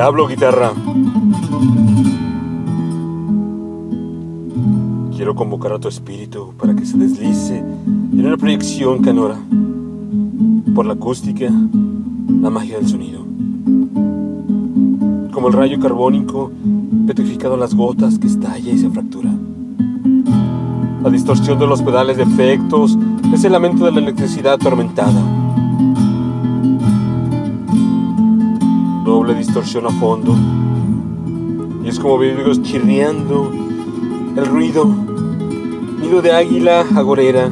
hablo, guitarra. Quiero convocar a tu espíritu para que se deslice en una proyección canora por la acústica, la magia del sonido. Como el rayo carbónico petrificado en las gotas que estalla y se fractura. La distorsión de los pedales de efectos es el lamento de la electricidad atormentada. Doble distorsión a fondo. Y es como vidrios chirriando. El ruido, nido de águila agorera,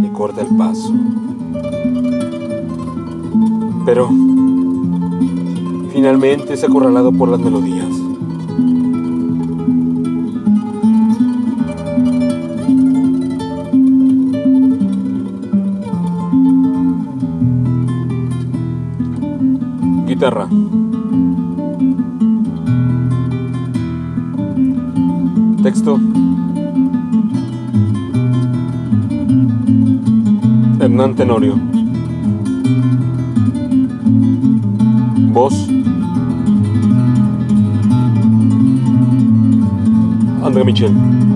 le corta el paso. Pero finalmente es acorralado por las melodías. Guitarra. Texto. Hernán Tenorio. Voz. André Michel.